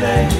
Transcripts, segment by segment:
me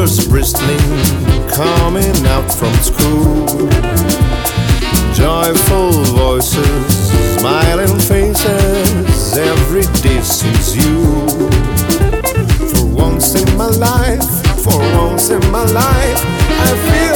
toddlers bristling, coming out from school. Joyful voices, smiling faces, every day sees you. For once in my life, for once in my life, I feel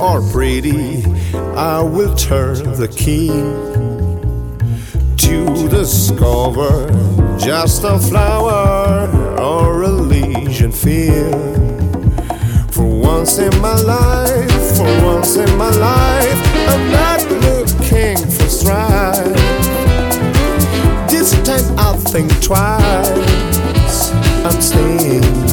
or pretty? I will turn the key to discover just a flower or a legion field. For once in my life, for once in my life, I'm not looking for strife. This time I'll think twice. I'm staying